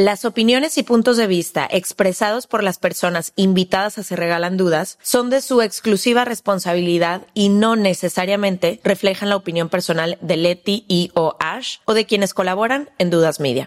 Las opiniones y puntos de vista expresados por las personas invitadas a Se Regalan Dudas son de su exclusiva responsabilidad y no necesariamente reflejan la opinión personal de Leti y o Ash o de quienes colaboran en Dudas Media.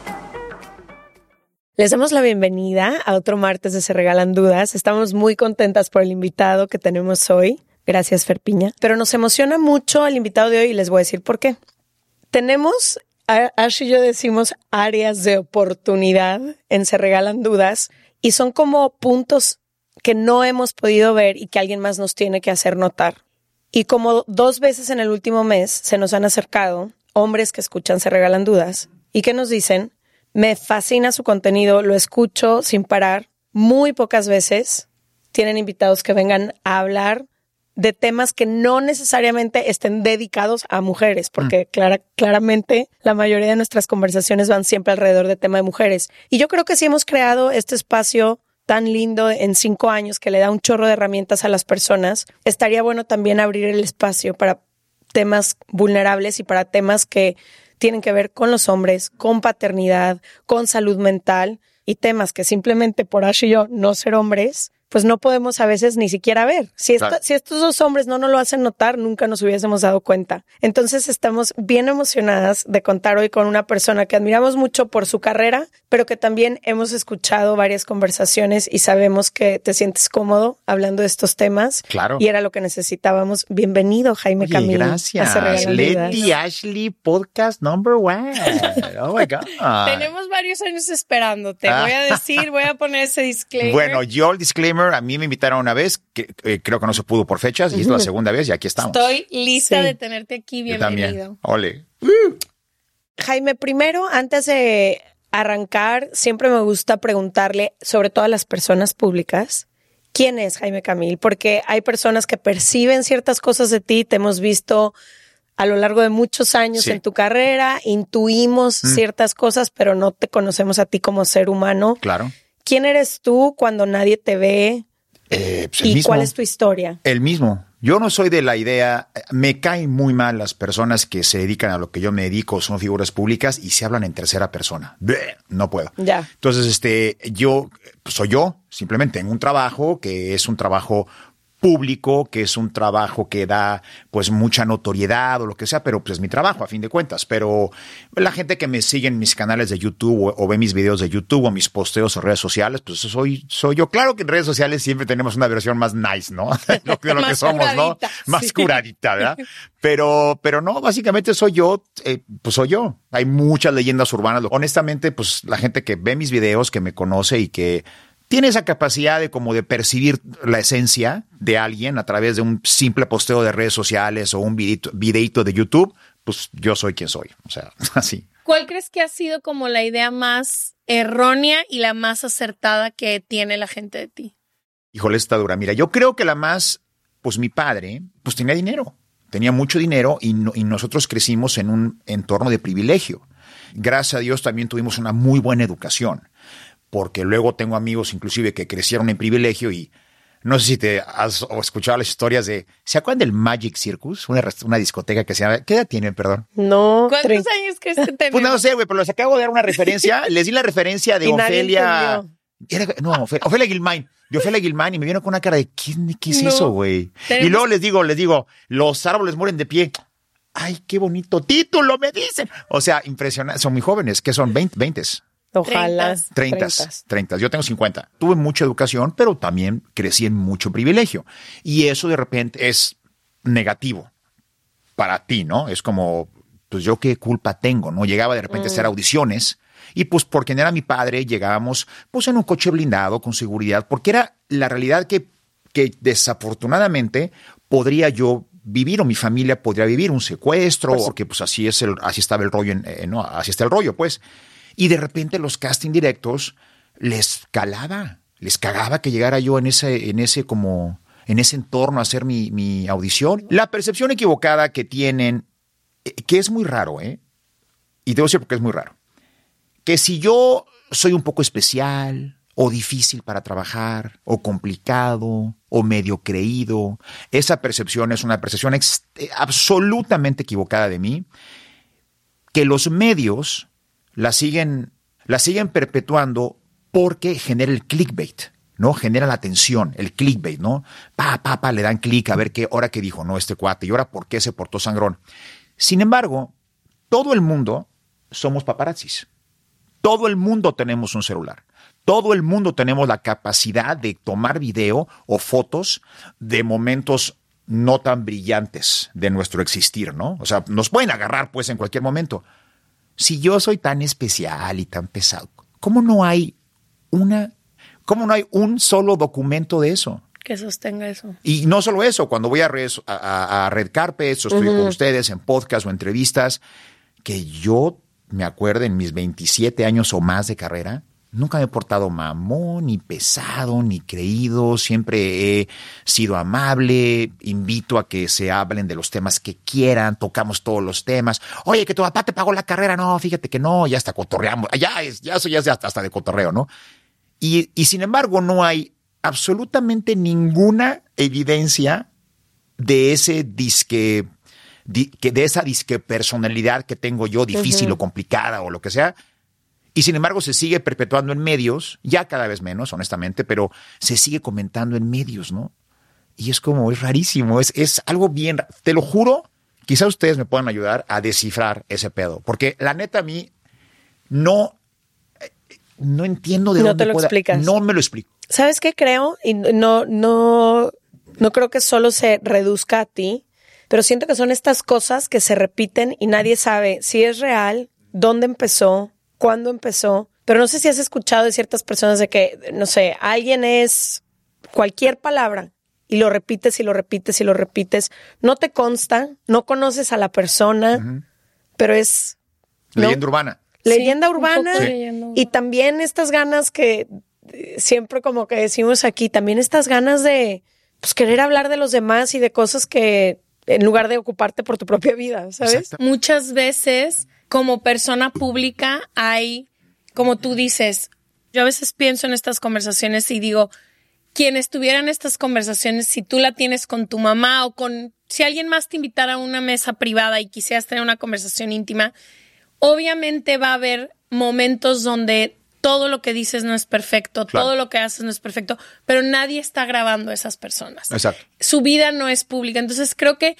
Les damos la bienvenida a otro martes de Se Regalan Dudas. Estamos muy contentas por el invitado que tenemos hoy. Gracias, Ferpiña. Pero nos emociona mucho el invitado de hoy y les voy a decir por qué. Tenemos, Ash y yo decimos, áreas de oportunidad en Se Regalan Dudas y son como puntos que no hemos podido ver y que alguien más nos tiene que hacer notar. Y como dos veces en el último mes se nos han acercado hombres que escuchan Se Regalan Dudas y que nos dicen, me fascina su contenido, lo escucho sin parar, muy pocas veces. Tienen invitados que vengan a hablar de temas que no necesariamente estén dedicados a mujeres, porque clara- claramente la mayoría de nuestras conversaciones van siempre alrededor de tema de mujeres. Y yo creo que si hemos creado este espacio tan lindo en cinco años que le da un chorro de herramientas a las personas, estaría bueno también abrir el espacio para temas vulnerables y para temas que tienen que ver con los hombres, con paternidad, con salud mental y temas que simplemente por Ash y yo no ser hombres, pues no podemos a veces ni siquiera ver. Si, esta- Claro. si estos dos hombres no nos lo hacen notar, nunca nos hubiésemos dado cuenta. Entonces estamos bien emocionadas de contar hoy con una persona que admiramos mucho por su carrera, pero que también hemos escuchado varias conversaciones y sabemos que te sientes cómodo hablando de estos temas. Claro. Y era lo que necesitábamos. Bienvenido, Jaime Oye, Camilo. gracias. Leti Ashley, podcast number one. Oh my God. Tenemos varios años esperándote. Ah. Voy a decir, voy a poner ese disclaimer. Bueno, yo el disclaimer, a mí me invitaron una vez, que eh, creo que no se pudo por fechas, y es la segunda vez y aquí estamos. estoy lista Sí. de tenerte aquí. Yo también. Bienvenido. Ole. Jaime, primero, antes de arrancar, siempre me gusta preguntarle, sobre todo a las personas públicas, ¿quién es Jaime Camil? Porque hay personas que perciben ciertas cosas de ti, te hemos visto a lo largo de muchos años Sí. en tu carrera, intuimos ciertas cosas, pero no te conocemos a ti como ser humano. Claro. ¿Quién eres tú cuando nadie te ve? Eh, pues ¿Y mismo. cuál es tu historia? El mismo. Yo no soy de la idea, me caen muy mal las personas que se dedican a lo que yo me dedico, son figuras públicas y se hablan en tercera persona. Bleh, No puedo. Ya. Entonces, este, yo pues, soy yo, simplemente en un trabajo que es un trabajo público, que es un trabajo que da pues mucha notoriedad o lo que sea, pero pues es mi trabajo a fin de cuentas. Pero la gente que me sigue en mis canales de YouTube o, o ve mis videos de YouTube o mis posteos o redes sociales, pues soy, soy yo. Claro que en redes sociales siempre tenemos una versión más nice, ¿no? de lo, de lo que somos, ¿no? Más sí. curadita, ¿verdad? Pero, pero no, básicamente soy yo, eh, pues soy yo. Hay muchas leyendas urbanas. Honestamente, pues la gente que ve mis videos, que me conoce y que tiene esa capacidad de como de percibir la esencia de alguien a través de un simple posteo de redes sociales o un videito, videito de YouTube, pues yo soy quien soy. O sea, así. ¿Cuál crees que ha sido como la idea más errónea y la más acertada que tiene la gente de ti? Híjole, está dura. Mira, yo creo que la más, pues mi padre, pues tenía dinero. Tenía mucho dinero y, no- y nosotros crecimos en un entorno de privilegio. Gracias a Dios también tuvimos una muy buena educación, porque luego tengo amigos inclusive que crecieron en privilegio y no sé si te has escuchado las historias de, ¿se acuerdan del Magic Circus? Una, una discoteca que se llama, ¿qué edad tienen, perdón? No. ¿Cuántos años crees que tenemos? Pues no sé, güey, pero les acabo de dar una referencia, les di la referencia de Y Ofelia. Era- no, Ofe- Ofelia Gilmain, de Ofelia Gilmain, y me vieron con una cara de, ¿qué, qué es No. eso, güey? Y luego les digo, les digo, los árboles mueren de pie. Ay, qué bonito título, me dicen. O sea, impresionante. Son muy jóvenes, que son 20, 20, Ojalá. 30, 30. Yo tengo 50. Tuve mucha educación, pero también crecí en mucho privilegio. Y eso de repente es negativo para ti, ¿no? Es como, pues yo qué culpa tengo, ¿no? Llegaba de repente a hacer audiciones y pues porque no era mi padre, llegábamos pues en un coche blindado con seguridad, porque era la realidad que, que desafortunadamente podría yo vivir o mi familia podría vivir un secuestro, porque pues así es el, así estaba el rollo, en, eh, no, así está el rollo, pues. Y de repente los casting directos les calaba, les cagaba que llegara yo en ese, en ese como, en ese entorno a hacer mi, audición. La percepción equivocada que tienen, eh, que es muy raro, ¿eh? Y debo decir porque es muy raro. Que si yo soy un poco especial, o difícil para trabajar, o complicado, o medio creído, esa percepción es una percepción eh, absolutamente equivocada de mí, que los medios la siguen, la siguen perpetuando porque genera el clickbait, ¿no? Genera la atención, el clickbait, ¿no? Pa, pa, pa, le dan clic a ver qué hora que dijo, no, este cuate, y ahora por qué se portó sangrón. Sin embargo, todo el mundo somos paparazzis. Todo el mundo tenemos un celular. Todo el mundo tenemos la capacidad de tomar video o fotos de momentos no tan brillantes de nuestro existir, ¿no? O sea, nos pueden agarrar pues en cualquier momento. Si yo soy tan especial y tan pesado, ¿cómo no hay una, cómo no hay un solo documento de eso? Que sostenga eso. Y no solo eso, cuando voy a, a, a- a Red Carpets o estoy con ustedes en podcast o entrevistas, que yo me acuerdo en mis 27 años o más de carrera, nunca me he portado mamón, ni pesado, ni creído, siempre he sido amable, invito a que se hablen de los temas que quieran, tocamos todos los temas. Oye, que tu papá te pagó la carrera, no, fíjate que no, ya hasta cotorreamos, ya es, ya eso ya es hasta, de cotorreo, ¿no? Y, y sin embargo, no hay absolutamente ninguna evidencia de ese disque, di- que de esa disque personalidad que tengo yo, difícil o complicada o lo que sea. Y sin embargo, se sigue perpetuando en medios, ya cada vez menos, honestamente, pero se sigue comentando en medios, ¿no? Y es como, es rarísimo, es, es algo bien, te lo juro, quizá ustedes me puedan ayudar a descifrar ese pedo, porque la neta a mí no, eh, no entiendo de No dónde te lo pueda- explicas. No me lo explico. ¿Sabes qué creo? Y no, no, no creo que solo se reduzca a ti, pero siento que son estas cosas que se repiten y nadie sabe si es real, dónde empezó, cuándo empezó. Pero no sé si has escuchado de ciertas personas de que, no sé, alguien es cualquier palabra y lo repites y lo repites y lo repites. No te consta, no conoces a la persona, pero es ¿no? Leyenda urbana. leyenda poco urbana y también estas ganas que eh, siempre como que decimos aquí, también estas ganas de pues querer hablar de los demás y de cosas que en lugar de ocuparte por tu propia vida, ¿sabes? Exacto. Muchas veces, como persona pública, hay, como tú dices, yo a veces pienso en estas conversaciones y digo, quienes tuvieran estas conversaciones, si tú la tienes con tu mamá o con, si alguien más te invitara a una mesa privada y quisieras tener una conversación íntima, obviamente va a haber momentos donde todo lo que dices no es perfecto, Claro. todo lo que haces no es perfecto, pero nadie está grabando a esas personas Exacto. su vida no es pública. Entonces creo que,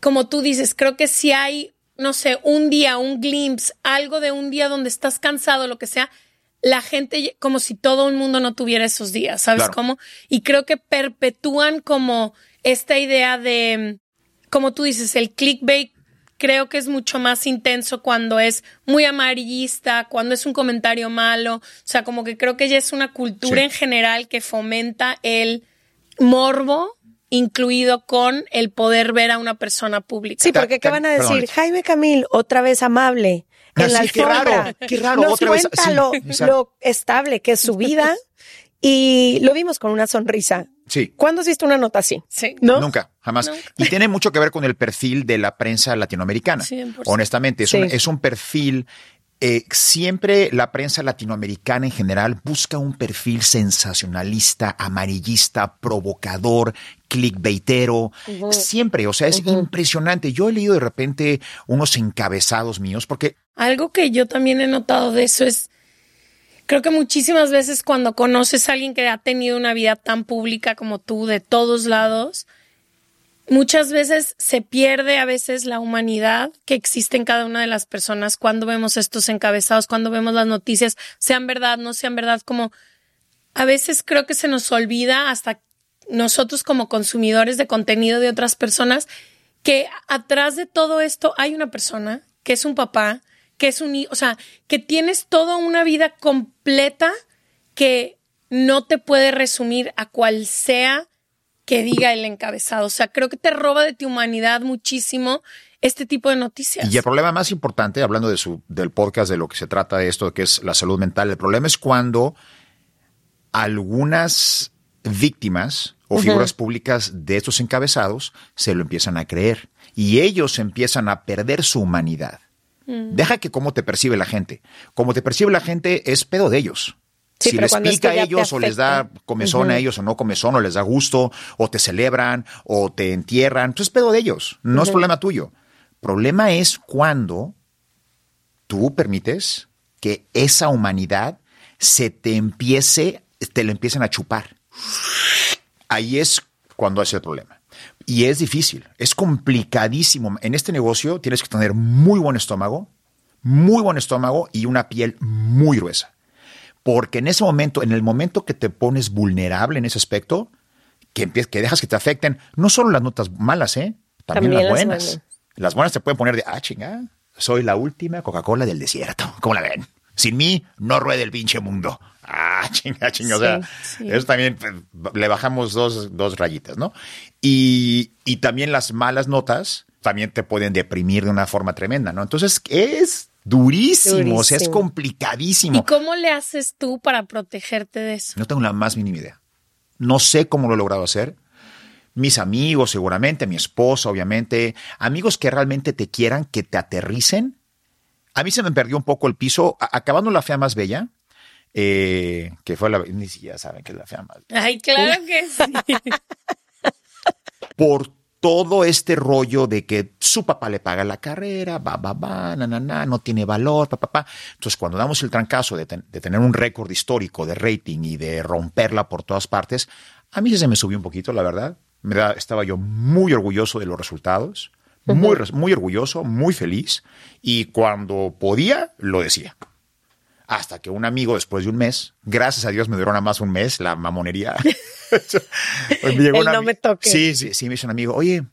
como tú dices, creo que si hay, no sé, un día, un glimpse, algo de un día donde estás cansado, lo que sea, la gente, como si todo el mundo no tuviera esos días, ¿sabes Claro. cómo? Y creo que perpetúan como esta idea de, como tú dices, el clickbait creo que es mucho más intenso cuando es muy amarillista, cuando es un comentario malo. O sea, como que creo que ya es una cultura Sí. en general que fomenta el morbo incluido con el poder ver a una persona pública. Sí, porque ¿qué van a decir? perdón. Jaime Camil, otra vez amable. Ah, En la sí, qué raro, qué raro, Nos otra vez, cuenta sí, lo, estable que es su vida y lo vimos con una sonrisa. Sí. ¿Cuándo has visto una nota así? Sí. ¿No? Nunca, jamás. Nunca. Y tiene mucho que ver con el perfil de la prensa latinoamericana. 100%. Honestamente, es, Sí. un, es un perfil eh, siempre la prensa latinoamericana en general busca un perfil sensacionalista, amarillista, provocador, clickbaitero, siempre, o sea, es impresionante. Yo he leído de repente unos encabezados míos porque... Algo que yo también he notado de eso es, creo que muchísimas veces cuando conoces a alguien que ha tenido una vida tan pública como tú, de todos lados, muchas veces se pierde a veces la humanidad que existe en cada una de las personas cuando vemos estos encabezados, cuando vemos las noticias, sean verdad, no sean verdad, como a veces creo que se nos olvida hasta nosotros como consumidores de contenido de otras personas que atrás de todo esto hay una persona que es un papá, que es un hijo, o sea, que tienes toda una vida completa que no te puede resumir a cual sea que diga el encabezado. O sea, creo que te roba de tu humanidad muchísimo este tipo de noticias. Y el problema más importante, hablando de su, del podcast, de lo que se trata de esto, que es la salud mental, el problema es cuando algunas víctimas o figuras públicas de estos encabezados se lo empiezan a creer y ellos empiezan a perder su humanidad. Mm. Deja que cómo te percibe la gente. Como te percibe la gente es pedo de ellos si les pica a ellos o les da comezón a ellos o no comezón o les da gusto o te celebran o te entierran, pues es pedo de ellos, no es problema tuyo. Problema es cuando tú permites que esa humanidad se te empiece, te lo empiecen a chupar. Ahí es cuando es el problema. Y es difícil, es complicadísimo. En este negocio tienes que tener muy buen estómago, muy buen estómago y una piel muy gruesa. Porque en ese momento, en el momento que te pones vulnerable en ese aspecto, que, que dejas que te afecten, no solo las notas malas, ¿eh? También, las buenas. Las buenas. te pueden poner de, ah, chinga, soy la última Coca-Cola del desierto. ¿Cómo la ven? Sin mí, no ruede el pinche mundo. Ah, chinga, chinga. o sea, eso también pues, le bajamos dos, dos rayitas, ¿no? Y, y también las malas notas también te pueden deprimir de una forma tremenda, ¿no? Entonces, es durísimo, o sea, es complicadísimo. ¿Y cómo le haces tú para protegerte de eso? No tengo la más mínima idea. No sé cómo lo he logrado hacer. Mis amigos, seguramente, mi esposa, obviamente, amigos que realmente te quieran, que te aterricen. A mí se me perdió un poco el piso, acabando la fea más bella, eh, que fue la, ni siquiera saben que es la fea más bella. Ay, claro que sí. Por todo este rollo de que su papá le paga la carrera, va, va, va, na, na, na, no tiene valor, pa, pa, pa. Entonces, cuando damos el trancazo de, tener un récord histórico de rating y de romperla por todas partes, a mí se me subió un poquito, la verdad. Me da, estaba yo muy orgulloso de los resultados, muy, muy orgulloso, muy feliz, y cuando podía, lo decía hasta que un amigo después de un mes, gracias a Dios me duró nada más un mes la mamonería. me llegó no me toque. Sí, sí, sí, me dice un amigo, oye,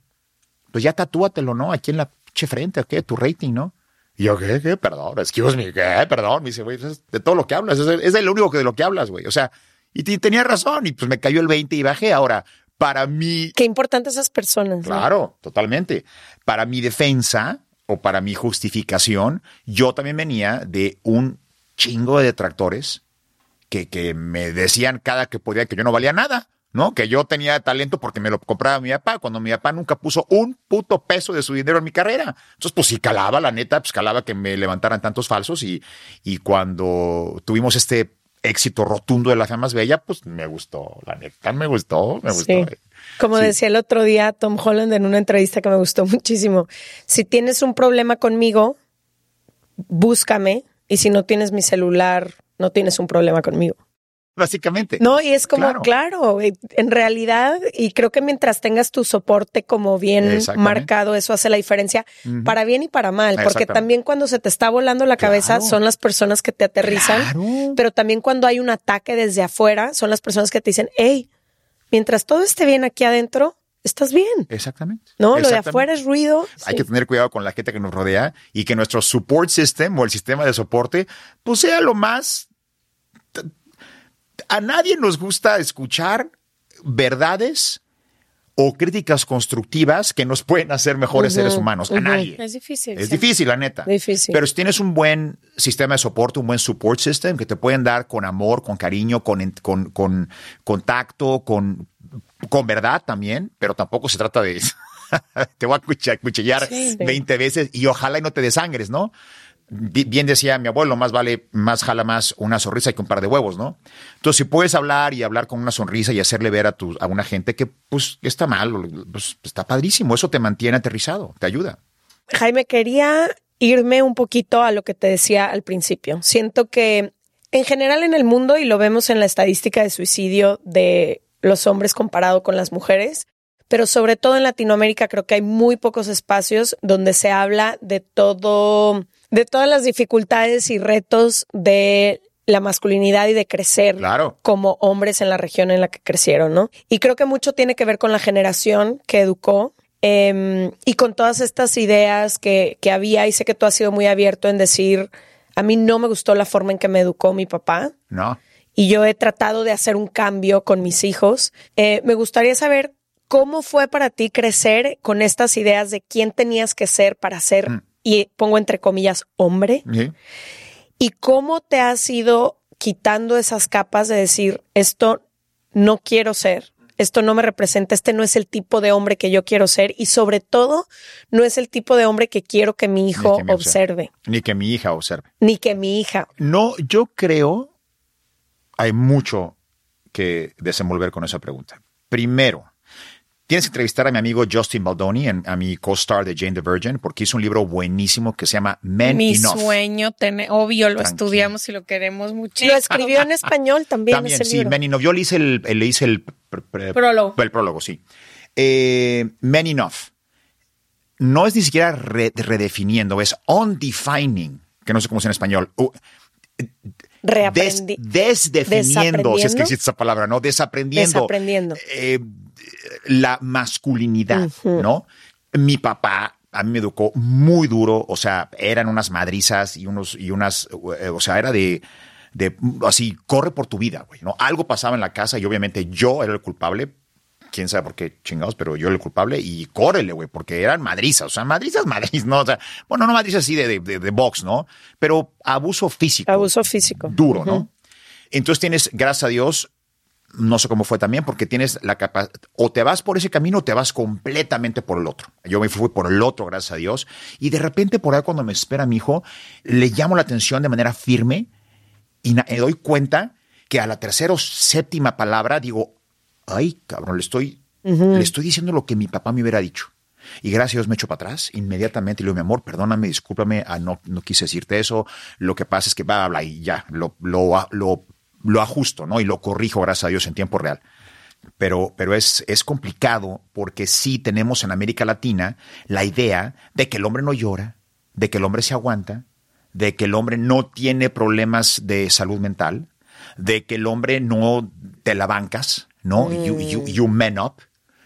pues ya tatúatelo, ¿no? Aquí en la frente, ¿qué? Tu rating, ¿no? Y yo, ¿qué? ¿Qué? Perdón, excuse me, ¿qué? Perdón. Me dice, güey, de todo lo que hablas, es, es el único que de lo que hablas, güey. O sea, y tenía razón, y pues me cayó el 20 y bajé. Ahora, para mí. Qué importante esas personas. Claro, totalmente. Para mi defensa o para mi justificación, yo también venía de un chingo de detractores que, que me decían cada que podía que yo no valía nada. ¿no? Que yo tenía talento porque me lo compraba mi papá, cuando mi papá nunca puso un puto peso de su dinero en mi carrera. Entonces, pues si calaba, la neta, pues calaba que me levantaran tantos falsos y, y cuando tuvimos este éxito rotundo de la fama más bella, pues me gustó, la neta, me gustó, me gustó. Como decía el otro día Tom Holland en una entrevista que me gustó muchísimo, si tienes un problema conmigo, búscame, y si no tienes mi celular, no tienes un problema conmigo. Básicamente. No, y es como, claro, eh, en realidad, y creo que mientras tengas tu soporte como bien marcado, eso hace la diferencia para bien y para mal, porque también cuando se te está volando la cabeza son las personas que te aterrizan, pero también cuando hay un ataque desde afuera son las personas que te dicen, hey, mientras todo esté bien aquí adentro, estás bien. Exactamente. No, lo de afuera es ruido. Hay que tener cuidado con la gente que nos rodea y que nuestro support system o el sistema de soporte, pues sea lo más. A nadie nos gusta escuchar verdades o críticas constructivas que nos pueden hacer mejores seres humanos. A nadie. Es difícil. Es difícil, la neta. Difícil. Pero si tienes un buen sistema de soporte, un buen support system que te pueden dar con amor, con cariño, con, con, con contacto, con con verdad también, pero tampoco se trata de te voy a cuchillar 20 veces y ojalá y no te desangres, ¿no? Bi- Bien decía mi abuelo, más vale, más jala más una sonrisa que un par de huevos, ¿no? Entonces, si puedes hablar y hablar con una sonrisa y hacerle ver a, tu, a una gente que, pues, está mal, pues, está padrísimo. Eso te mantiene aterrizado, te ayuda. Jaime, quería irme un poquito a lo que te decía al principio. Siento que en general en el mundo, y lo vemos en la estadística de suicidio de los hombres comparado con las mujeres, pero sobre todo en Latinoamérica creo que hay muy pocos espacios donde se habla de todo, de todas las dificultades y retos de la masculinidad y de crecer Claro. como hombres en la región en la que crecieron, ¿no? Y creo que mucho tiene que ver con la generación que educó eh, y con todas estas ideas que, que había, y sé que tú has sido muy abierto en decir, a mí no me gustó la forma en que me educó mi papá, ¿No? Y yo he tratado de hacer un cambio con mis hijos. Eh, me gustaría saber cómo fue para ti crecer con estas ideas de quién tenías que ser para ser, Mm. y pongo entre comillas, hombre, Sí. y cómo te has ido quitando esas capas de decir, esto no quiero ser, esto no me representa, este no es el tipo de hombre que yo quiero ser, y sobre todo, no es el tipo de hombre que quiero que mi hijo que me observe, Ni que mi hija observe. ni que mi hija. No, yo creo hay mucho que desenvolver con esa pregunta. Primero, tienes que entrevistar a mi amigo Justin Baldoni, en- a mi co-star de Jane the Virgin, porque hizo un libro buenísimo que se llama Men Mi Enough. sueño, tener, obvio, lo Tranquilo. estudiamos y lo queremos muchísimo. Lo escribió en español también, También, ese sí, libro. Men Enough. Yo le hice el, le hice el pr- pr- Prólogo. El prólogo, sí. Eh, Men Enough. No es ni siquiera re- redefiniendo, es undefining, que no sé cómo es en español. Uh, des- desdefiniendo, si es que existe esa palabra, ¿no? Desaprendiendo. Desaprendiendo. eh, la masculinidad, ¿no? Mi papá a mí me educó muy duro, o sea, eran unas madrizas y unos y unas, eh, o sea, era de de así corre por tu vida, güey, ¿no? Algo pasaba en la casa y obviamente yo era el culpable. Quién sabe por qué chingados, pero yo era el culpable y córrele, güey, porque eran madrizas, o sea, madrizas, madrizas, ¿no? O sea, bueno, no madrizas así de, de, de, box, ¿no? Pero abuso físico. Abuso físico. Duro, ¿no? Entonces tienes, gracias a Dios, no sé cómo fue también, porque tienes la capacidad, o te vas por ese camino o te vas completamente por el otro. Yo me fui por el otro, gracias a Dios, y de repente por ahí cuando me espera mi hijo, le llamo la atención de manera firme y me doy cuenta que a la tercera o séptima palabra digo, ay, cabrón, le estoy, le estoy diciendo lo que mi papá me hubiera dicho. Y gracias a Dios me echo para atrás inmediatamente y le digo, mi amor, perdóname, discúlpame, ah, no, no quise decirte eso. Lo que pasa es que va, habla y ya, lo, lo, lo, lo ajusto, ¿no? Y lo corrijo, gracias a Dios, en tiempo real. Pero, pero es, es complicado porque sí tenemos en América Latina la idea de que el hombre no llora, de que el hombre se aguanta, de que el hombre no tiene problemas de salud mental, de que el hombre no te la bancas, ¿no? You, you, you man up,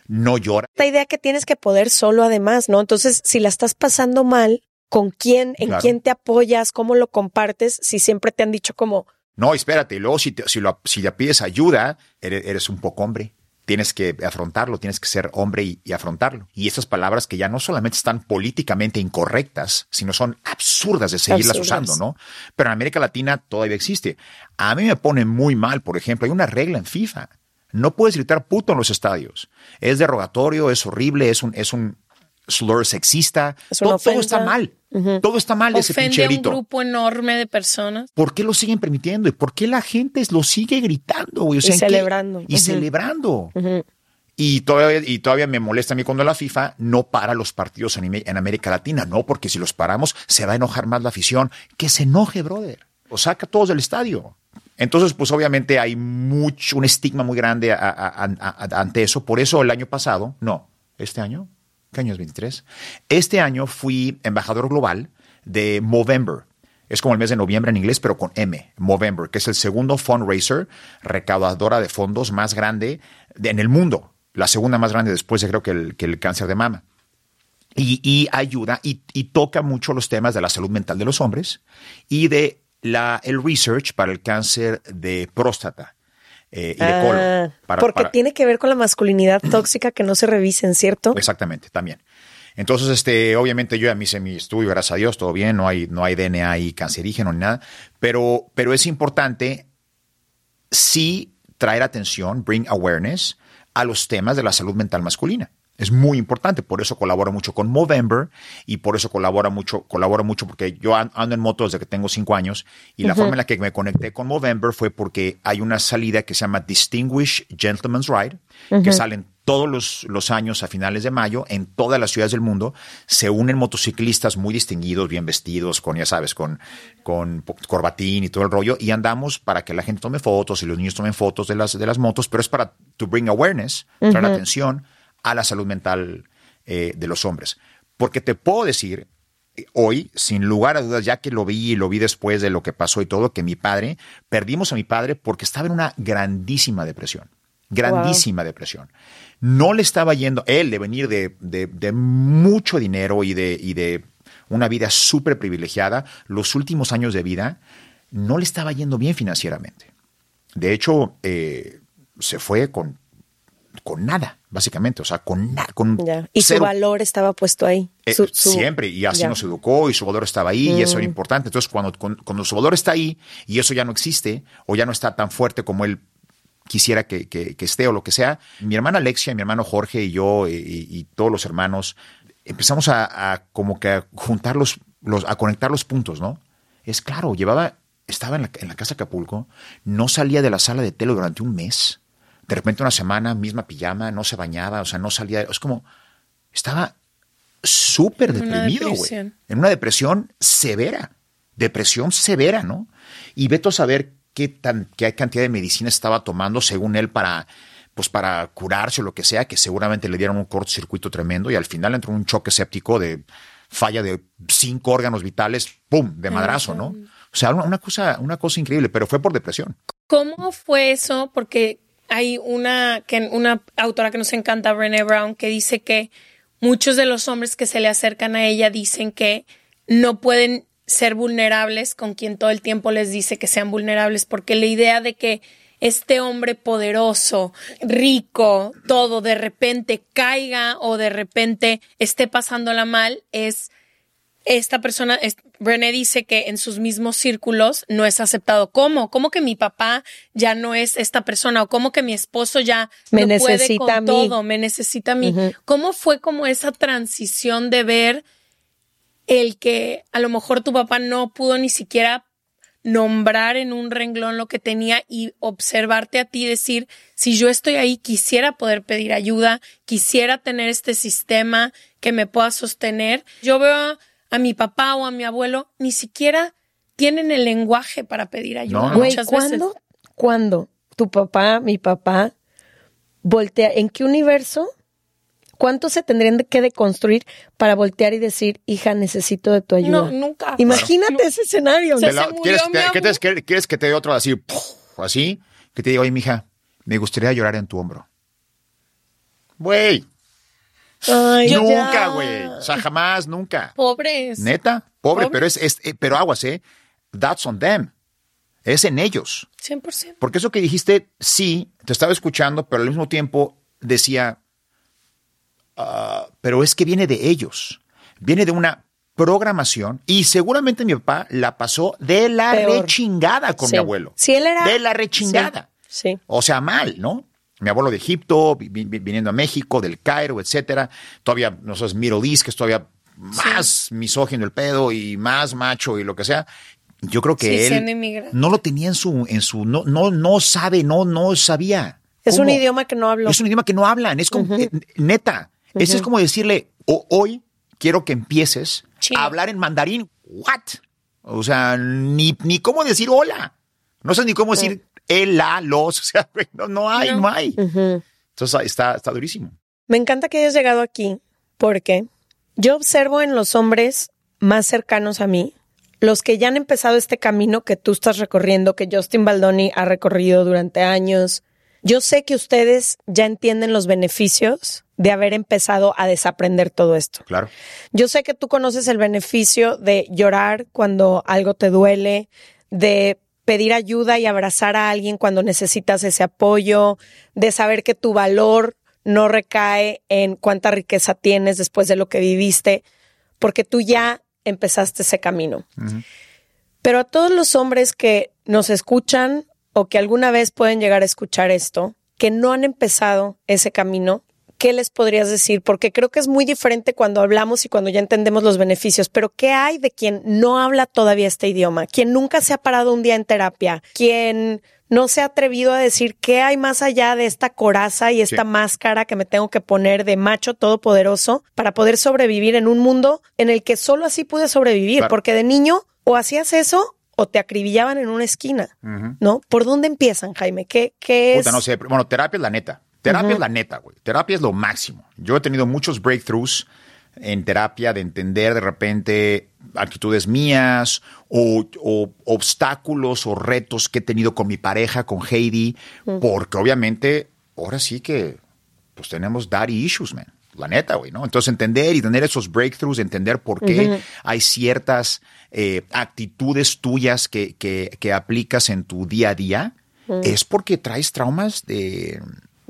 no llora. Esta idea que tienes que poder solo además, ¿no? Entonces, si la estás pasando mal, ¿con quién? ¿En Claro. quién te apoyas? ¿Cómo lo compartes? Si siempre te han dicho como, No, espérate, y luego si, te- si, lo- si le pides ayuda, eres, eres un poco hombre. Tienes que afrontarlo, tienes que ser hombre y, y afrontarlo. Y estas palabras que ya no solamente están políticamente incorrectas, sino son absurdas de seguirlas Absurdas. usando, ¿no? Pero en América Latina todavía existe. A mí me pone muy mal, por ejemplo, hay una regla en FIFA. No puedes gritar puto en los estadios. Es derogatorio, es horrible, es un, es un slur sexista. Es todo, está mal. Todo está mal de ese Ofende pinche a un grupo enorme de personas. ¿Por qué lo siguen permitiendo? ¿Y por qué la gente lo sigue gritando? güey? O Y sea, ¿en qué- celebrando. Y celebrando. Y todavía, y todavía me molesta a mí cuando la FIFA no para los partidos en, en América Latina. No, porque si los paramos se va a enojar más la afición. Que se enoje, brother. O saca todos del estadio. Entonces, pues obviamente hay mucho, un estigma muy grande ante eso. Por eso el año pasado, no, este año, ¿qué año es 23? Este año fui embajador global de Movember. Es como el mes de noviembre en inglés, pero con M, Movember, que es el segundo fundraiser recaudadora de fondos más grande de- en el mundo. La segunda más grande después de creo que el, cáncer de mama. Y, y ayuda y, y toca mucho los temas de la salud mental de los hombres y de la, el research para el cáncer de próstata eh, y de Ah, colon. Para- porque para- tiene que ver con la masculinidad tóxica que no se revisen, ¿cierto? Exactamente, también. Entonces, este, obviamente yo ya me hice mi estudio, gracias a Dios, todo bien, no hay, no hay DNA ahí cancerígeno ni nada, pero, pero es importante sí traer atención, bring awareness a los temas de la salud mental masculina. Es muy importante, por eso colaboro mucho con Movember y por eso colabora mucho, colaboro mucho porque yo an- ando en moto desde que tengo cinco años y la forma en la que me conecté con Movember fue porque hay una salida que se llama Distinguished Gentleman's Ride, que salen todos los, los años a finales de mayo en todas las ciudades del mundo. Se unen motociclistas muy distinguidos, bien vestidos, con, ya sabes, con, con corbatín y todo el rollo. Y andamos para que la gente tome fotos y los niños tomen fotos de las, de las motos, pero es para to bring awareness, traer atención a la salud mental eh, de los hombres. Porque te puedo decir eh, hoy, sin lugar a dudas, ya que lo vi y lo vi después de lo que pasó y todo, que mi padre, perdimos a mi padre porque estaba en una grandísima depresión. Grandísima depresión. No le estaba yendo, él de venir de, de- de mucho dinero y de, y de una vida súper privilegiada, los últimos años de vida, no le estaba yendo bien financieramente. De hecho, eh, se fue con, con nada, básicamente, o sea, con nada, con Ya. Y su valor estaba puesto ahí. eh, Su- su- siempre, y así ya. nos educó, y su valor estaba ahí, y eso era importante. Entonces, cuando, cuando, su valor está ahí, y eso ya no existe, o ya no está tan fuerte como él quisiera que, que- que esté, o lo que sea, mi hermana Alexia, mi hermano Jorge y yo, y, y- todos los hermanos, empezamos a, a como que a juntar los, los, a conectar los puntos, ¿no? Es claro, llevaba, estaba en la, en la casa de Acapulco, no salía de la sala de tele durante un mes, de repente una semana, misma pijama, no se bañaba, o sea, no salía, es como, estaba súper deprimido, güey. En una depresión severa. Depresión severa, ¿no? Y veto a saber qué, tan, qué cantidad de medicina estaba tomando, según él, para, pues para curarse o lo que sea, que seguramente le dieron un cortocircuito tremendo y al final entró en un choque séptico de falla de cinco órganos vitales, ¡pum! de madrazo, ¿no? O sea, una, una cosa, una cosa increíble, pero fue por depresión. ¿Cómo fue eso? Porque hay una, que, una autora que nos encanta, Brené Brown, que dice que muchos de los hombres que se le acercan a ella dicen que no pueden ser vulnerables con quien todo el tiempo les dice que sean vulnerables, porque la idea de que este hombre poderoso, rico, todo de repente caiga o de repente esté pasándola mal es esta persona, Brené dice que en sus mismos círculos no es aceptado. ¿Cómo? ¿Cómo que mi papá ya no es esta persona? ¿O cómo que mi esposo ya Me no puede necesita con a mí. todo? Me necesita a mí. ¿Cómo fue como esa transición de ver el que a lo mejor tu papá no pudo ni siquiera nombrar en un renglón lo que tenía y observarte a ti y decir, si yo estoy ahí, quisiera poder pedir ayuda, quisiera tener este sistema que me pueda sostener. Yo veo a, mi papá o a mi abuelo, ni siquiera tienen el lenguaje para pedir ayuda No, no. Güey, muchas ¿cuándo, veces. cuándo tu papá, mi papá, voltea, ¿en qué universo? ¿Cuánto se tendrían de- que deconstruir para voltear y decir, hija, necesito de tu ayuda? No, nunca. Imagínate ese escenario. La- ¿quieres, te- ¿qué te- ¿Quieres que te dé otro así, así? Que te diga, oye, mija, me gustaría llorar en tu hombro. Güey, Ay, nunca, güey. O sea, jamás, nunca. Pobres. Neta, pobre, pero es, es- eh, pero aguas, ¿eh? That's on them. Es en ellos. 100%. Porque eso que dijiste, sí, te estaba escuchando, pero al mismo tiempo decía, ah, pero es que viene de ellos. Viene de una programación y seguramente mi papá la pasó de la Peor. rechingada con Sí. mi abuelo. Si él era- De la rechingada. Sí. O sea, mal, ¿no? Mi abuelo de Egipto, vi- vi- viniendo a México, del Cairo, etcétera. Todavía, nosotros, Middle East, que es todavía más misógino el pedo y más macho y lo que sea. Yo creo que Sí, él no lo tenía en su, en su, no, no, no sabe, no, no sabía. Es un idioma que no hablo. Es un idioma que no hablan, es como, eh, neta. Ese es como decirle, "O- hoy quiero que empieces Chino. a hablar en mandarín. ¿What? O sea, ni, ni cómo decir hola. No sé ni cómo decir el, la, los. O sea, no, no hay, no, hay. Entonces está, está durísimo. Me encanta que hayas llegado aquí porque yo observo en los hombres más cercanos a mí, los que ya han empezado este camino que tú estás recorriendo, que Justin Baldoni ha recorrido durante años. Yo sé que ustedes ya entienden los beneficios de haber empezado a desaprender todo esto. Claro. Yo sé que tú conoces el beneficio de llorar cuando algo te duele, de pedir ayuda y abrazar a alguien cuando necesitas ese apoyo, de saber que tu valor no recae en cuánta riqueza tienes después de lo que viviste, porque tú ya empezaste ese camino. Pero a todos los hombres que nos escuchan o que alguna vez pueden llegar a escuchar esto, que no han empezado ese camino, ¿qué les podrías decir? Porque creo que es muy diferente cuando hablamos y cuando ya entendemos los beneficios, pero ¿qué hay de quien no habla todavía este idioma? Quien nunca se ha parado un día en terapia, quien no se ha atrevido a decir qué hay más allá de esta coraza y esta Sí. máscara que me tengo que poner de macho todopoderoso para poder sobrevivir en un mundo en el que solo así pude sobrevivir, Claro. porque de niño o hacías eso o te acribillaban en una esquina, ¿no? ¿Por dónde empiezan, Jaime? ¿Qué, qué es? Puta, no sé. Bueno, terapia es la neta. Terapia es la neta, güey. Terapia es lo máximo. Yo he tenido muchos breakthroughs en terapia de entender de repente actitudes mías o, o obstáculos o retos que he tenido con mi pareja, con Heidi, porque obviamente ahora sí que pues tenemos daddy issues, man. La neta, güey, ¿no? Entonces entender y tener esos breakthroughs, entender por qué hay ciertas eh, actitudes tuyas que, que, que aplicas en tu día a día, es porque traes traumas de...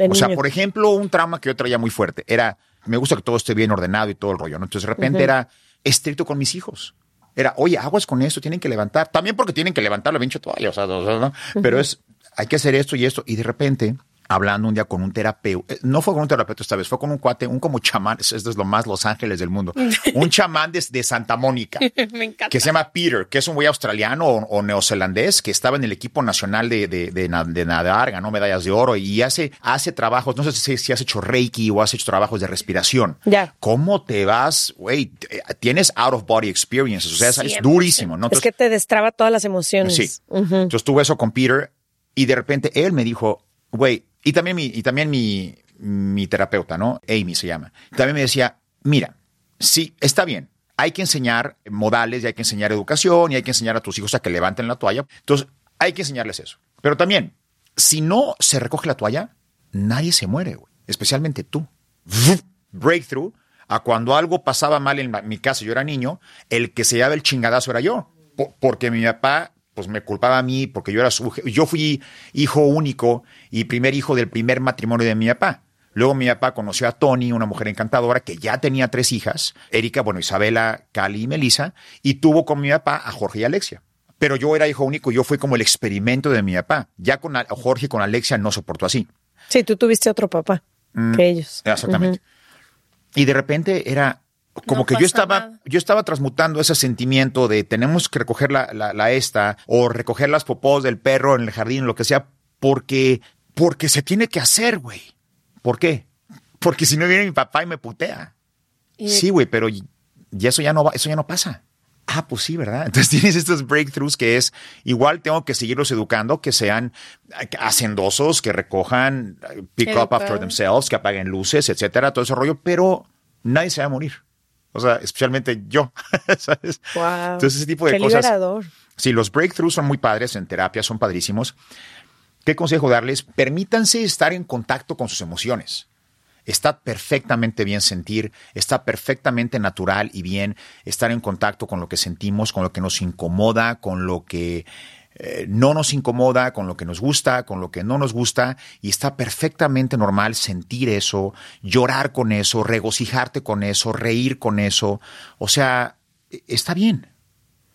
O sea, por ejemplo, un trauma que yo traía muy fuerte era, me gusta que todo esté bien ordenado y todo el rollo, ¿no? Entonces de repente era estricto con mis hijos. Era, oye, aguas con esto, tienen que levantar. También porque tienen que levantar la pinche toalla, o sea, o sea, ¿no? Pero es, hay que hacer esto y esto. Y de repente, hablando un día con un terapeuta, eh, no fue con un terapeuta esta vez, fue con un cuate, un como chamán, esto es lo más Los Ángeles del mundo, un chamán de, de Santa Mónica Me encanta. que se llama Peter, que es un güey australiano o, o neozelandés que estaba en el equipo nacional de, de, de de nadar, ganó medallas de oro y hace, hace trabajos, no sé si, si has hecho Reiki o has hecho trabajos de respiración. Ya. ¿Cómo te vas, güey? Tienes out of body experiences, o sea, es, es 100%. durísimo, ¿no? es que te destraba todas las emociones. Sí. Entonces tuve eso con Peter y de repente él me dijo, güey, y también mi, y también mi, mi terapeuta, ¿no? Amy se llama. También me decía, mira, sí, está bien. Hay que enseñar modales y hay que enseñar educación y hay que enseñar a tus hijos a que levanten la toalla. Entonces, hay que enseñarles eso. Pero también, si no se recoge la toalla, nadie se muere, güey. Especialmente tú. Breakthrough a cuando algo pasaba mal en mi casa, yo era niño, el que se llevaba el chingadazo era yo. Po- porque mi papá, pues me culpaba a mí, porque yo era su, yo fui hijo único y primer hijo del primer matrimonio de mi papá. Luego mi papá conoció a Tony, una mujer encantadora que ya tenía tres hijas, Erika, bueno, Isabela, Cali y Melissa, y tuvo con mi papá a Jorge y Alexia. Pero yo era hijo único y yo fui como el experimento de mi papá. Ya con Jorge y con Alexia no soportó así. Sí, tú tuviste otro papá que ellos. Exactamente. Y de repente era como No que yo estaba, nada. yo estaba transmutando ese sentimiento de tenemos que recoger la, la, la esta o recoger las popós del perro en el jardín, lo que sea, porque, porque se tiene que hacer, güey. ¿Por qué? Porque si no viene mi papá y me putea. Y- Sí, güey, pero y y eso ya no va, eso ya no pasa. Ah, pues sí, ¿verdad? Entonces tienes estos breakthroughs que es igual tengo que seguirlos educando, que sean eh, hacendosos, que recojan, eh, pick up after themselves, que apaguen luces, etcétera, todo ese rollo, pero nadie se va a morir. O sea, especialmente yo, ¿sabes? Wow. Entonces ese tipo de Qué cosas. liberador. Sí, los breakthroughs son muy padres en terapia, son padrísimos. ¿Qué consejo darles? Permítanse estar en contacto con sus emociones. Está perfectamente bien sentir, está perfectamente natural y bien estar en contacto con lo que sentimos, con lo que nos incomoda, con lo que eh, no nos incomoda, con lo que nos gusta, con lo que no nos gusta, y está perfectamente normal sentir eso, llorar con eso, regocijarte con eso, reír con eso. O sea, e- está bien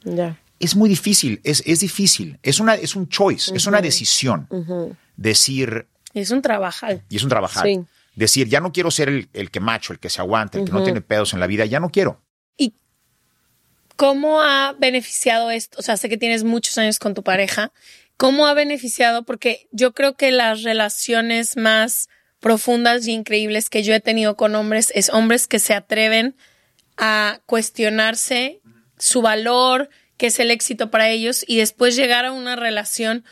Ya. es muy difícil, es, es difícil, es, una, es un choice, es una decisión. Decir, Es un trabajal. y es un trabajar, Sí. decir, ya no quiero ser el, el que macho, el que se aguanta, el que no tiene pedos en la vida, ya no quiero. ¿Y cómo ha beneficiado esto? O sea, sé que tienes muchos años con tu pareja. ¿Cómo ha beneficiado? Porque yo creo que las relaciones más profundas y increíbles que yo he tenido con hombres es hombres que se atreven a cuestionarse su valor, que es el éxito para ellos, y después llegar a una relación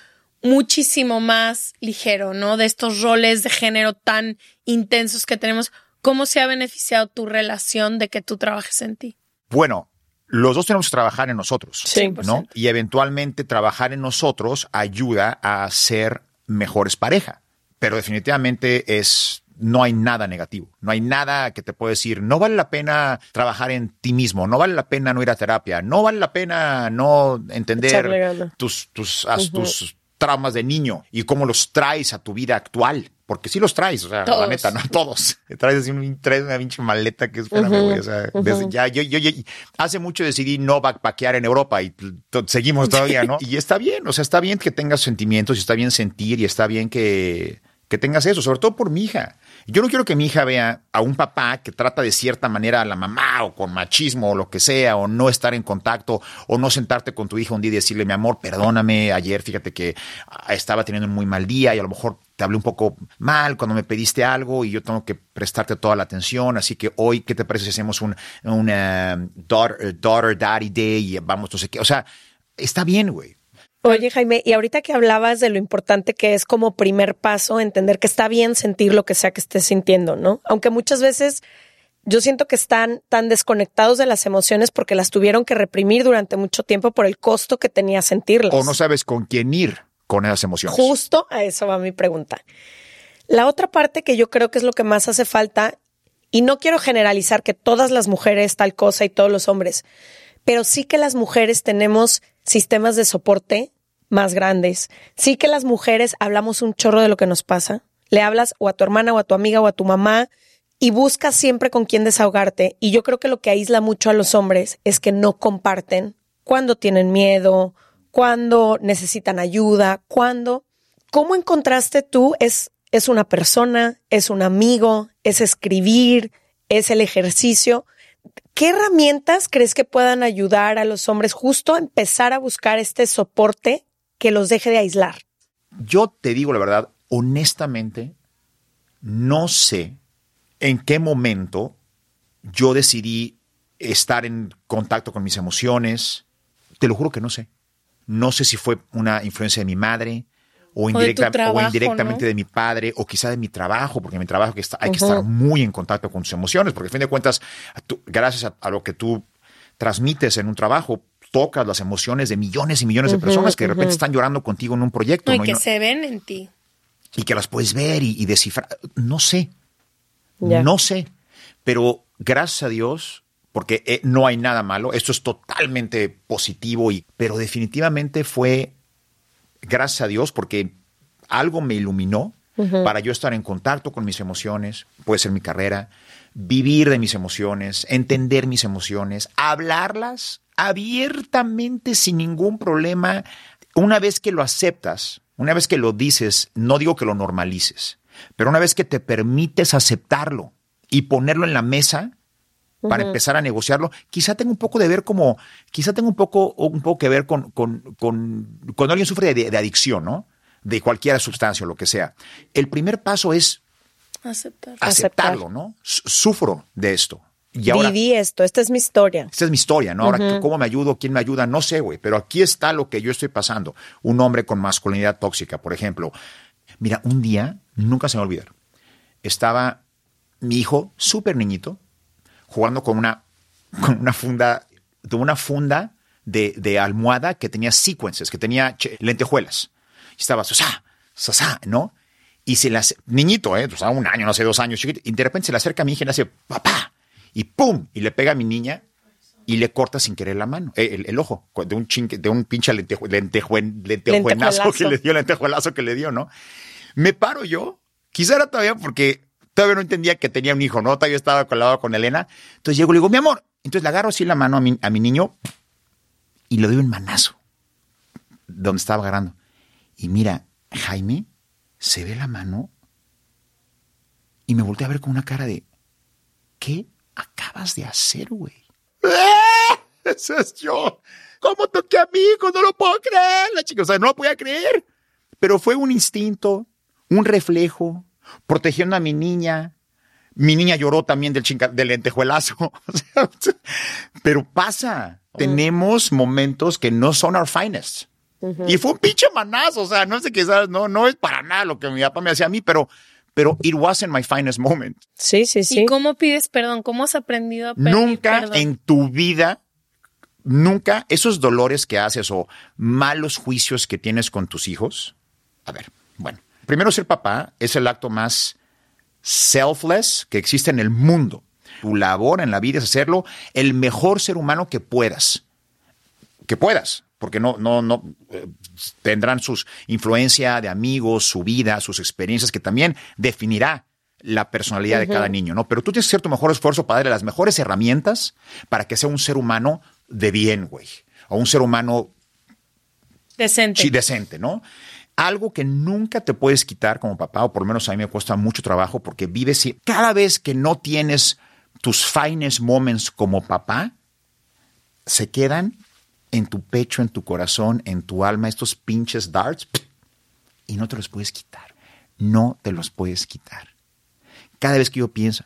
muchísimo más ligero, ¿no? De estos roles de género tan intensos que tenemos. ¿Cómo se ha beneficiado tu relación de que tú trabajes en ti? Bueno, los dos tenemos que trabajar en nosotros, Sí. ¿no? Y eventualmente trabajar en nosotros ayuda a ser mejores pareja. Pero definitivamente es no hay nada negativo, no hay nada que te pueda decir, no vale la pena trabajar en ti mismo, no vale la pena no ir a terapia, no vale la pena no entender tus, tus, as- tus traumas de niño y cómo los traes a tu vida actual. Porque sí los traes, o sea, la Todos. neta, no todos. Traes así un- traes una pinche maleta que es, espérame, güey, o sea, desde ya, yo, yo, yo- hace mucho decidí no backpackear en Europa y seguimos todavía, ¿no? Y está bien, o sea, está bien que tengas sentimientos y está bien sentir y está bien que, que tengas eso, sobre todo por mi hija. Yo no quiero que mi hija vea a un papá que trata de cierta manera a la mamá o con machismo o lo que sea, o no estar en contacto, o no sentarte con tu hija un día y decirle, mi amor, perdóname, ayer fíjate que ah, estaba teniendo un muy mal día y a lo mejor te hablé un poco mal cuando me pediste algo y yo tengo que prestarte toda la atención, así que hoy, ¿qué te parece si hacemos un, un eh, daughter, daughter, daddy day y vamos, no sé qué? O sea, está bien, güey. Oye, Jaime, y ahorita que hablabas de lo importante que es como primer paso entender que está bien sentir lo que sea que estés sintiendo, ¿no? Aunque muchas veces yo siento que están tan desconectados de las emociones porque las tuvieron que reprimir durante mucho tiempo por el costo que tenía sentirlas. O no sabes con quién ir con esas emociones. Justo a eso va mi pregunta. La otra parte que yo creo que es lo que más hace falta, y no quiero generalizar que todas las mujeres tal cosa y todos los hombres, pero sí que las mujeres tenemos sistemas de soporte más grandes. Sí que las mujeres hablamos un chorro de lo que nos pasa. Le hablas o a tu hermana o a tu amiga o a tu mamá y buscas siempre con quién desahogarte. Y yo creo que lo que aísla mucho a los hombres es que no comparten cuando tienen miedo, cuando necesitan ayuda, cuando. ¿Cómo encontraste tú? Es, es una persona, es un amigo, es escribir, es el ejercicio. ¿Qué herramientas crees que puedan ayudar a los hombres justo a empezar a buscar este soporte que los deje de aislar? Yo te digo la verdad, honestamente, no sé en qué momento yo decidí estar en contacto con mis emociones. Te lo juro que no sé. No sé si fue una influencia de mi madre o, indirecta, trabajo, o indirectamente ¿no? de mi padre o quizá de mi trabajo, porque en mi trabajo que está- hay que estar muy en contacto con tus emociones, porque al fin de cuentas, tú- gracias a, a lo que tú transmites en un trabajo, tocas las emociones de millones y millones de personas que de repente están llorando contigo en un proyecto. No, y ¿no? Y que no- se ven en ti. y que las puedes ver y, y descifrar. No sé, no sé, pero gracias a Dios, porque eh, no hay nada malo, esto es totalmente positivo, y, pero definitivamente fue gracias a Dios porque algo me iluminó para yo estar en contacto con mis emociones, puede ser mi carrera, vivir de mis emociones, entender mis emociones, hablarlas abiertamente sin ningún problema. Una vez que lo aceptas, una vez que lo dices, no digo que lo normalices, pero una vez que te permites aceptarlo y ponerlo en la mesa, para empezar a negociarlo. Quizá tenga un poco de ver como, quizá tenga un poco, un poco que ver con, con, con cuando alguien sufre de, de adicción, ¿no? De cualquier sustancia o lo que sea. El primer paso es Aceptar. aceptarlo, ¿no? Sufro de esto. Y ahora, Viví esto, esta es mi historia. esta es mi historia, ¿no? Ahora, ¿cómo me ayudo? ¿Quién me ayuda? No sé, güey, pero aquí está lo que yo estoy pasando. Un hombre con masculinidad tóxica, por ejemplo. Mira, un día, nunca se me va a olvidar, estaba mi hijo, súper niñito, jugando con una, con una funda, de una funda de, de almohada que tenía sequences, que tenía lentejuelas. Y estaba, sasá, sasá, ¿no? Y se las, niñito, ¿eh? O sea, un año, no sé, dos años, chiquito, y de repente se le acerca a mi hija y le hace, papá, y pum, y le pega a mi niña y le corta sin querer la mano, eh, el, el ojo, de un chinque, de un pinche lenteju, lentejuen- lentejuenazo que le dio, lentejuelazo que le dio, ¿no? Me paro yo, quizá era todavía porque todavía no entendía que tenía un hijo, ¿no? Todavía estaba colado con Elena. Entonces llego y le digo, mi amor. Entonces le agarro así la mano a mi, a mi niño y le doy un manazo donde estaba agarrando. Y mira, Jaime se ve la mano y me volteé a ver con una cara de, ¿qué acabas de hacer, güey? ¡Ah! Ese es yo. ¿Cómo toqué a mi hijo? No lo puedo creer. La chica, o sea, no lo podía creer. Pero fue un instinto, un reflejo, protegiendo a mi niña. Mi niña lloró también del, chinga, del lentejuelazo. Pero pasa. Tenemos momentos que no son our finest. Y fue un pinche manazo. O sea, no sé qué, ¿sabes? No, no es para nada lo que mi papá me hacía a mí, pero, pero it wasn't my finest moment. Sí, sí, sí. ¿Y cómo pides perdón? ¿Cómo has aprendido a pedir Nunca perdón? en tu vida, nunca esos dolores que haces o malos juicios que tienes con tus hijos. A ver, bueno, primero ser papá es el acto más selfless que existe en el mundo. Tu labor en la vida es hacerlo el mejor ser humano que puedas. Que puedas, porque no, no, no eh, tendrán sus influencia de amigos, su vida, sus experiencias, que también definirá la personalidad de cada niño, ¿no? Pero tú tienes que hacer tu mejor esfuerzo para darle las mejores herramientas para que sea un ser humano de bien, güey. O un ser humano Decente. sí, decente, ¿no? algo que nunca te puedes quitar como papá, o por lo menos a mí me cuesta mucho trabajo porque vives y cada vez que no tienes tus finest moments como papá, se quedan en tu pecho, en tu corazón, en tu alma, estos pinches darts, y no te los puedes quitar. No te los puedes quitar. Cada vez que yo pienso,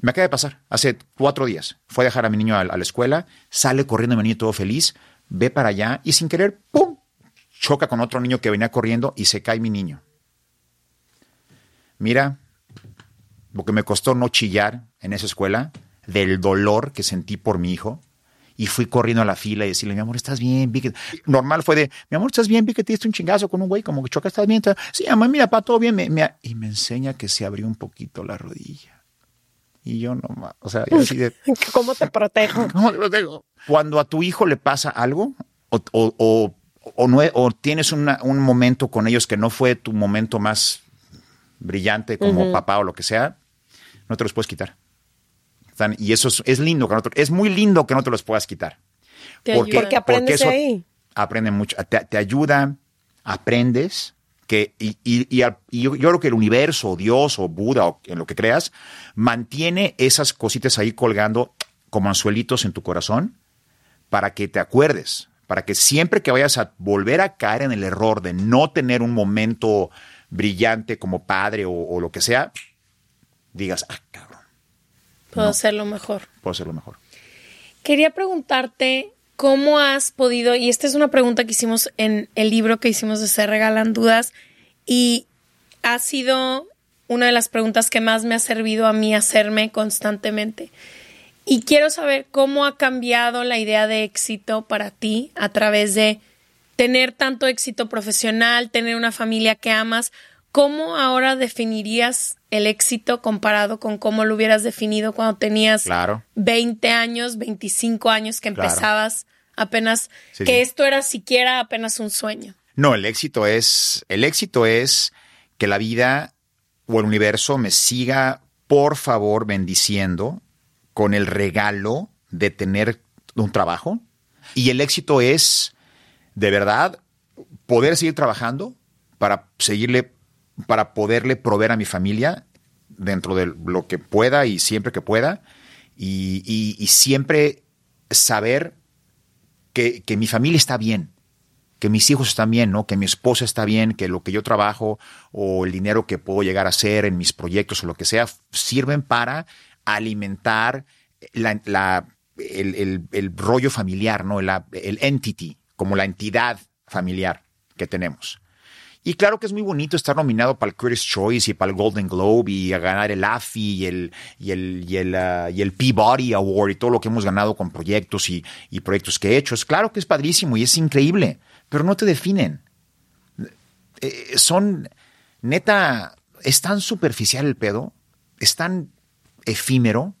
me acaba de pasar, hace cuatro días, fue a dejar a mi niño a, la escuela, sale corriendo mi niño todo feliz, ve para allá y sin querer, ¡pum! choca con otro niño que venía corriendo y se cae mi niño. Mira, lo que me costó no chillar en esa escuela, del dolor que sentí por mi hijo, y fui corriendo a la fila y decirle, mi amor, ¿estás bien? Vi que... Normal fue de, mi amor, ¿estás bien? Vi que te diste un chingazo con un güey, como que choca, ¿estás bien? Sí, mamá, mira, pa, todo bien. Me, me... Y me enseña que se abrió un poquito la rodilla. Y yo no, o sea, yo así de... ¿Cómo te protejo? ¿Cómo te protejo? Cuando a tu hijo le pasa algo, o, o, o, o no, o tienes una, un momento con ellos que no fue tu momento más brillante como uh -huh. papá o lo que sea, no te los puedes quitar. Y eso es, es lindo, que no te, es muy lindo que no te los puedas quitar. Te porque, porque aprendes porque ahí. Aprende mucho, te, te, ayuda, aprendes, que, y, y, y, y yo, yo, creo que el universo, o Dios, o Buda, o en lo que creas, mantiene esas cositas ahí colgando como anzuelitos en tu corazón para que te acuerdes, para que siempre que vayas a volver a caer en el error de no tener un momento brillante como padre o, o lo que sea, digas, ah, cabrón Puedo no, hacerlo mejor. Puedo hacerlo mejor. Quería preguntarte cómo has podido, y esta es una pregunta que hicimos en el libro que hicimos de Se Regalan Dudas, y ha sido una de las preguntas que más me ha servido a mí hacerme constantemente. Y quiero saber cómo ha cambiado la idea de éxito para ti a través de tener tanto éxito profesional, tener una familia que amas. ¿Cómo ahora definirías el éxito comparado con cómo lo hubieras definido cuando tenías claro. 20 años, 25 años que empezabas claro. apenas, sí, que sí. esto era siquiera apenas un sueño. No, el éxito es, el éxito es que la vida o el universo me siga, por favor, bendiciendo con el regalo de tener un trabajo. Y el éxito es, de verdad, poder seguir trabajando para seguirle para poderle proveer a mi familia dentro de lo que pueda y siempre que pueda y, siempre saber que, mi familia está bien, que mis hijos están bien, ¿no? que mi esposa está bien, que lo que yo trabajo o el dinero que puedo llegar a hacer en mis proyectos o lo que sea sirven para alimentar el, rollo familiar, ¿no? El entity, como la entidad familiar que tenemos. Y claro que es muy bonito estar nominado para el Critics' Choice y para el Golden Globe y a ganar el AFI y el, y el, y el, uh, y el Peabody Award y todo lo que hemos ganado con proyectos y, y proyectos que he hecho. Es claro que es padrísimo y es increíble, pero no te definen. Eh, son, neta, es tan superficial el pedo, es tan efímero,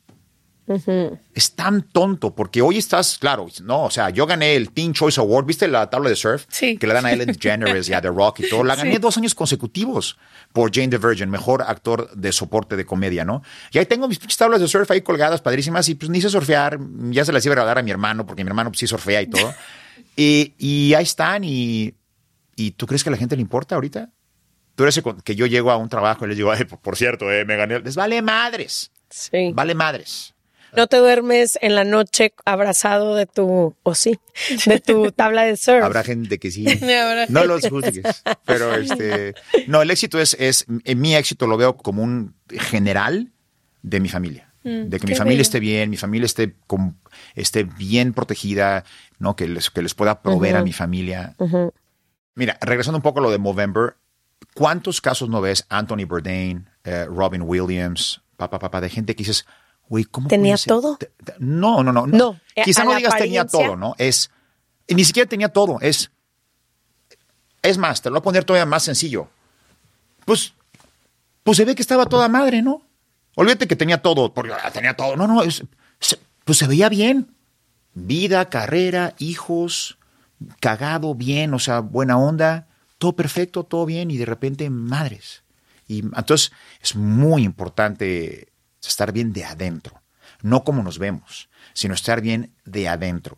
Uh -huh. Es tan tonto porque hoy estás, claro, no, o sea, yo gané el Teen Choice Award, ¿viste la tabla de surf? Sí. Que le dan a Ellen DeGeneres y a The Rock y todo. La gané sí. dos años consecutivos por Jane the Virgin, mejor actor de soporte de comedia, ¿no? Y ahí tengo mis tablas de surf ahí colgadas, padrísimas, y pues ni sé surfear, ya se las iba a regalar a mi hermano, porque mi hermano pues, sí surfea y todo. y, y ahí están, y, y ¿tú crees que a la gente le importa ahorita? Tú eres que yo llego a un trabajo y les digo, por cierto, eh, me gané. Les vale madres. Sí. Vale madres. No te duermes en la noche abrazado de tu, o oh, sí, de tu tabla de surf. Habrá gente que sí. no los juzgues. Pero este, no, el éxito es, es, en mi éxito lo veo como un general de mi familia. Mm, de que mi familia esté bien, mi familia esté, con, esté bien protegida, ¿no? Que les, que les pueda proveer uh -huh. a mi familia. Uh -huh. Mira, regresando un poco a lo de Movember, ¿cuántos casos no ves? Anthony Bourdain, eh, Robin Williams, papá, papá, de gente que dices, Güey, ¿cómo ¿Tenía todo? No, no, no. No. Quizá no digas tenía todo, ¿no? Es. Ni siquiera tenía todo. Es. Es más, te lo voy a poner todavía más sencillo. Pues. Pues se ve que estaba toda madre, ¿no? Olvídate que tenía todo, porque ah, tenía todo. No, no, es, se, pues se veía bien. Vida, carrera, hijos, cagado, bien, o sea, buena onda, todo perfecto, todo bien, y de repente, madres. Y entonces es muy importante estar bien de adentro, no como nos vemos, sino estar bien de adentro.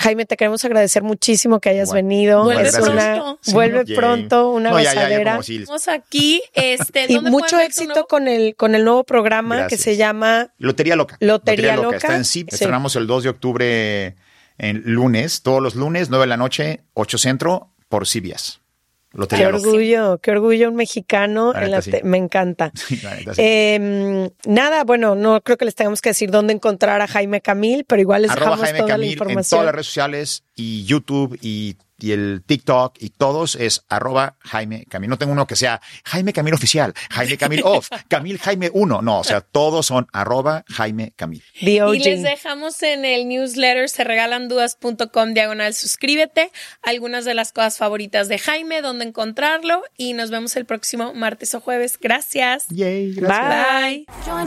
Jaime, te queremos agradecer muchísimo que hayas Bueno, venido. Vuelve Es una, pronto. Sí, vuelve yay. pronto, una No, ya, ya, ya, gozadera. como si- Estamos aquí. Este, y ¿dónde mucho éxito nuevo- con el, con el nuevo programa Gracias. que se llama Lotería Loca. Lotería Loca. Está en sí. Sí. Estrenamos el 2 de octubre en lunes, todos los lunes, 9 de la noche, 8 centro, por CBS. Qué orgullo, qué orgullo un mexicano. La en la sí. Me encanta. Sí, la neta, sí. Eh, nada, bueno, no creo que les tengamos que decir dónde encontrar a Jaime Camil, pero igual les Arroba dejamos Jaime toda la Camil en información. todas las redes sociales y YouTube y, y el TikTok y todos es arroba Jaime Camil. No tengo uno que sea Jaime Camil oficial, Jaime Camil off, Camil Jaime 1. No, o sea, todos son arroba Jaime Camil. Y les dejamos en el newsletter serregalandudas.com diagonal suscríbete algunas de las cosas favoritas de Jaime, dónde encontrarlo y nos vemos el próximo martes o jueves. Gracias. Yay, gracias. Bye. Join